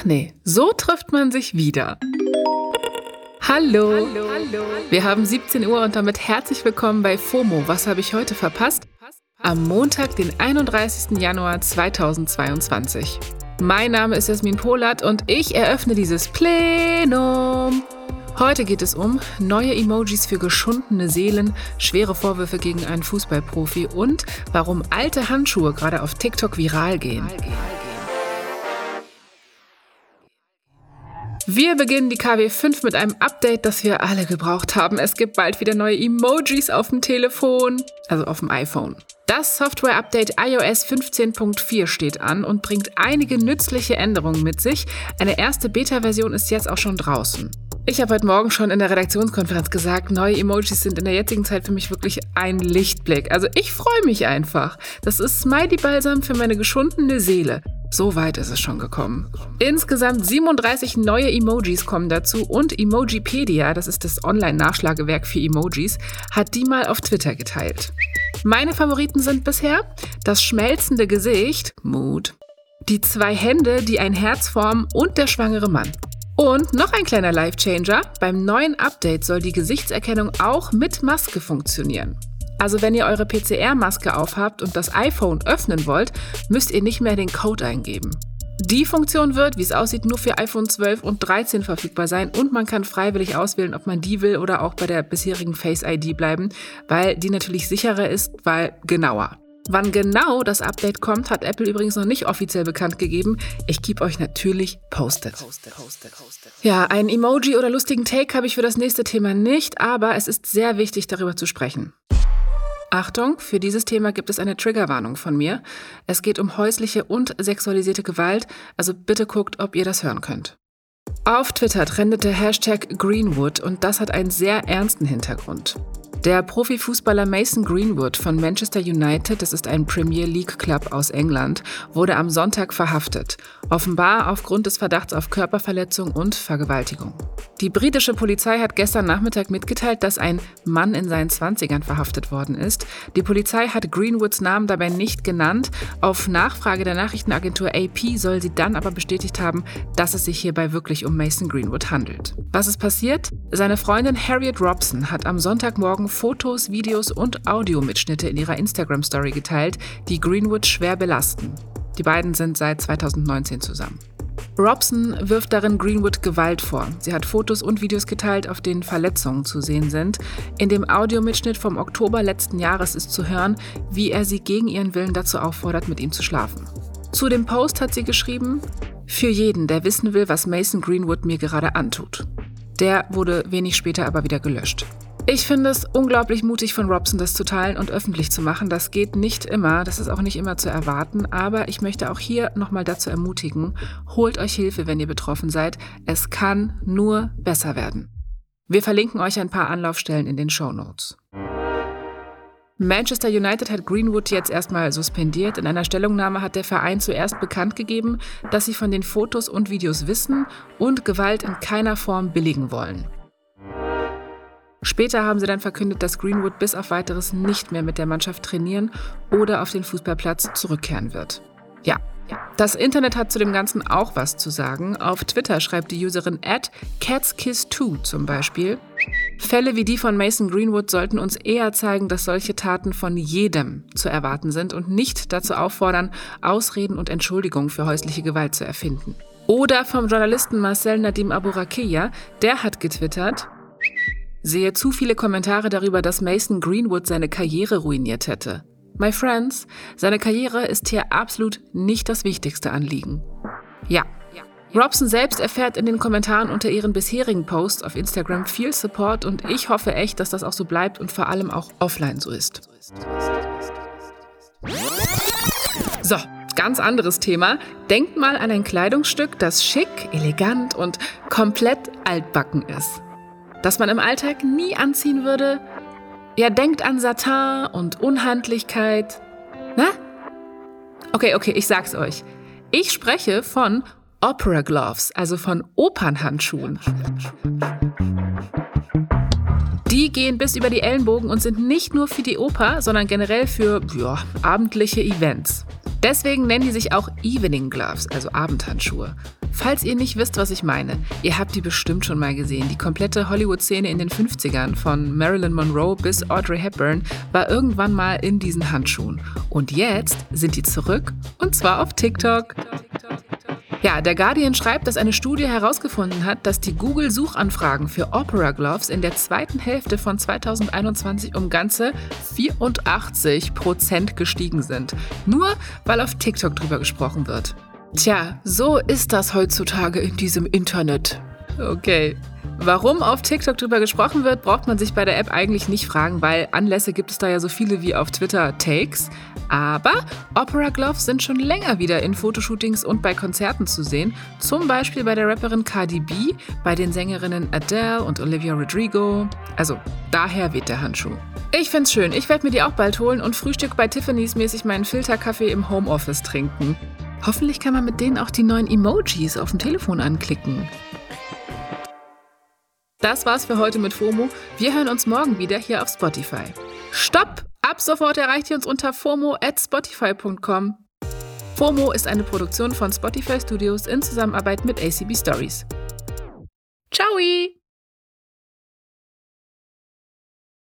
Ach nee, so trifft man sich wieder. Hallo. Hallo. Wir haben 17 Uhr und damit herzlich willkommen bei FOMO. Was habe ich heute verpasst? Am Montag, den 31. Januar 2022. Mein Name ist Jasmin Polat und ich eröffne dieses Plenum. Heute geht es um neue Emojis für geschundene Seelen, schwere Vorwürfe gegen einen Fußballprofi und warum alte Handschuhe gerade auf TikTok viral gehen. Wir beginnen die KW 5 mit einem Update, das wir alle gebraucht haben. Es gibt bald wieder neue Emojis auf dem Telefon, also auf dem iPhone. Das Software-Update iOS 15.4 steht an und bringt einige nützliche Änderungen mit sich. Eine erste Beta-Version ist jetzt auch schon draußen. Ich habe heute Morgen schon in der Redaktionskonferenz gesagt, neue Emojis sind in der jetzigen Zeit für mich wirklich ein Lichtblick. Also ich freue mich einfach. Das ist Smiley-Balsam für meine geschundene Seele. So weit ist es schon gekommen. Insgesamt 37 neue Emojis kommen dazu und Emojipedia, das ist das Online-Nachschlagewerk für Emojis, hat die mal auf Twitter geteilt. Meine Favoriten sind bisher das schmelzende Gesicht, Mood, die zwei Hände, die ein Herz formen und der schwangere Mann. Und noch ein kleiner Life-Changer. Beim neuen Update soll die Gesichtserkennung auch mit Maske funktionieren. Also wenn ihr eure PCR-Maske aufhabt und das iPhone öffnen wollt, müsst ihr nicht mehr den Code eingeben. Die Funktion wird, wie es aussieht, nur für iPhone 12 und 13 verfügbar sein und man kann freiwillig auswählen, ob man die will oder auch bei der bisherigen Face ID bleiben, weil die natürlich sicherer ist, weil genauer. Wann genau das Update kommt, hat Apple übrigens noch nicht offiziell bekannt gegeben. Ich gebe euch natürlich posted. Ja, ein Emoji oder lustigen Take habe ich für das nächste Thema nicht, aber es ist sehr wichtig, darüber zu sprechen. Achtung, für dieses Thema gibt es eine Triggerwarnung von mir. Es geht um häusliche und sexualisierte Gewalt, also bitte guckt, ob ihr das hören könnt. Auf Twitter trendet der Hashtag Greenwood und das hat einen sehr ernsten Hintergrund. Der Profifußballer Mason Greenwood von Manchester United, das ist ein Premier League Club aus England, wurde am Sonntag verhaftet. Offenbar aufgrund des Verdachts auf Körperverletzung und Vergewaltigung. Die britische Polizei hat gestern Nachmittag mitgeteilt, dass ein Mann in seinen 20ern verhaftet worden ist. Die Polizei hat Greenwoods Namen dabei nicht genannt. Auf Nachfrage der Nachrichtenagentur AP soll sie dann aber bestätigt haben, dass es sich hierbei wirklich um Mason Greenwood handelt. Was ist passiert? Seine Freundin Harriet Robson hat am Sonntagmorgen Fotos, Videos und Audiomitschnitte in ihrer Instagram-Story geteilt, die Greenwood schwer belasten. Die beiden sind seit 2019 zusammen. Robson wirft darin Greenwood Gewalt vor. Sie hat Fotos und Videos geteilt, auf denen Verletzungen zu sehen sind. In dem Audiomitschnitt vom Oktober letzten Jahres ist zu hören, wie er sie gegen ihren Willen dazu auffordert, mit ihm zu schlafen. Zu dem Post hat sie geschrieben, für jeden, der wissen will, was Mason Greenwood mir gerade antut. Der wurde wenig später aber wieder gelöscht. Ich finde es unglaublich mutig von Robson, das zu teilen und öffentlich zu machen. Das geht nicht immer, das ist auch nicht immer zu erwarten, aber ich möchte auch hier nochmal dazu ermutigen, holt euch Hilfe, wenn ihr betroffen seid. Es kann nur besser werden. Wir verlinken euch ein paar Anlaufstellen in den Show Notes. Manchester United hat Greenwood jetzt erstmal suspendiert. In einer Stellungnahme hat der Verein zuerst bekannt gegeben, dass sie von den Fotos und Videos wissen und Gewalt in keiner Form billigen wollen. Später haben sie dann verkündet, dass Greenwood bis auf weiteres nicht mehr mit der Mannschaft trainieren oder auf den Fußballplatz zurückkehren wird. Ja, das Internet hat zu dem Ganzen auch was zu sagen. Auf Twitter schreibt die Userin at catskiss2 zum Beispiel. Fälle wie die von Mason Greenwood sollten uns eher zeigen, dass solche Taten von jedem zu erwarten sind und nicht dazu auffordern, Ausreden und Entschuldigungen für häusliche Gewalt zu erfinden. Oder vom Journalisten Marcel Nadim Aburakia, der hat getwittert, Sehe zu viele Kommentare darüber, dass Mason Greenwood seine Karriere ruiniert hätte. My friends, seine Karriere ist hier absolut nicht das wichtigste Anliegen. Ja. Robson selbst erfährt in den Kommentaren unter ihren bisherigen Posts auf Instagram viel Support und ich hoffe echt, dass das auch so bleibt und vor allem auch offline so ist. So, ganz anderes Thema. Denkt mal an ein Kleidungsstück, das schick, elegant und komplett altbacken ist das man im Alltag nie anziehen würde? Ja, denkt an Satin und Unhandlichkeit. Na? Okay, okay, ich sag's euch. Ich spreche von Opera Gloves, also von Opernhandschuhen. Die gehen bis über die Ellenbogen und sind nicht nur für die Oper, sondern generell für ja, abendliche Events. Deswegen nennen die sich auch Evening Gloves, also Abendhandschuhe. Falls ihr nicht wisst, was ich meine, ihr habt die bestimmt schon mal gesehen. Die komplette Hollywood-Szene in den 50ern, von Marilyn Monroe bis Audrey Hepburn, war irgendwann mal in diesen Handschuhen. Und jetzt sind die zurück und zwar auf TikTok. Ja, der Guardian schreibt, dass eine Studie herausgefunden hat, dass die Google-Suchanfragen für Opera Gloves in der zweiten Hälfte von 2021 um ganze 84 Prozent gestiegen sind. Nur weil auf TikTok drüber gesprochen wird. Tja, so ist das heutzutage in diesem Internet. Okay. Warum auf TikTok drüber gesprochen wird, braucht man sich bei der App eigentlich nicht fragen, weil Anlässe gibt es da ja so viele wie auf Twitter Takes. Aber Opera Gloves sind schon länger wieder in Fotoshootings und bei Konzerten zu sehen. Zum Beispiel bei der Rapperin Cardi B, bei den Sängerinnen Adele und Olivia Rodrigo. Also daher weht der Handschuh. Ich find's schön. Ich werde mir die auch bald holen und Frühstück bei Tiffany's mäßig meinen Filterkaffee im Homeoffice trinken. Hoffentlich kann man mit denen auch die neuen Emojis auf dem Telefon anklicken. Das war's für heute mit FOMO. Wir hören uns morgen wieder hier auf Spotify. Stopp! Ab sofort erreicht ihr uns unter FOMO at spotify.com. FOMO ist eine Produktion von Spotify Studios in Zusammenarbeit mit ACB Stories. Ciao!